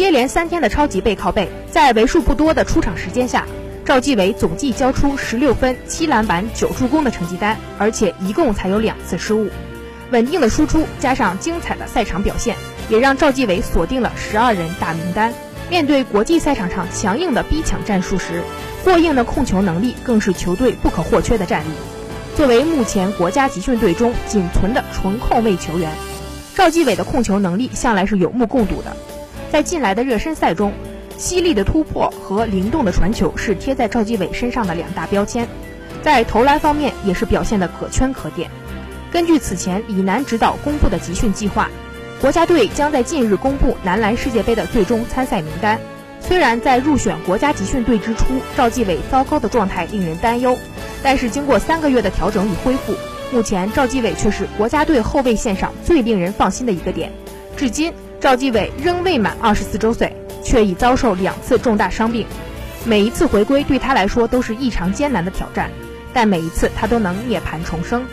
接连三天的超级背靠背，在为数不多的出场时间下，赵继伟总计交出十六分、七篮板、九助攻的成绩单，而且一共才有两次失误。稳定的输出加上精彩的赛场表现，也让赵继伟锁定了十二人大名单。面对国际赛场上强硬的逼抢战术时，过硬的控球能力更是球队不可或缺的战力。作为目前国家集训队中仅存的纯控卫球员，赵继伟的控球能力向来是有目共睹的。在近来的热身赛中，犀利的突破和灵动的传球是贴在赵继伟身上的两大标签。在投篮方面也是表现的可圈可点。根据此前李楠指导公布的集训计划，国家队将在近日公布男篮世界杯的最终参赛名单。虽然在入选国家集训队之初，赵继伟糟糕的状态令人担忧，但是经过三个月的调整与恢复，目前赵继伟却是国家队后卫线上最令人放心的一个点。至今，赵继伟仍未满二十四周岁，却已遭受两次重大伤病，每一次回归对他来说都是异常艰难的挑战，但每一次他都能涅槃重生。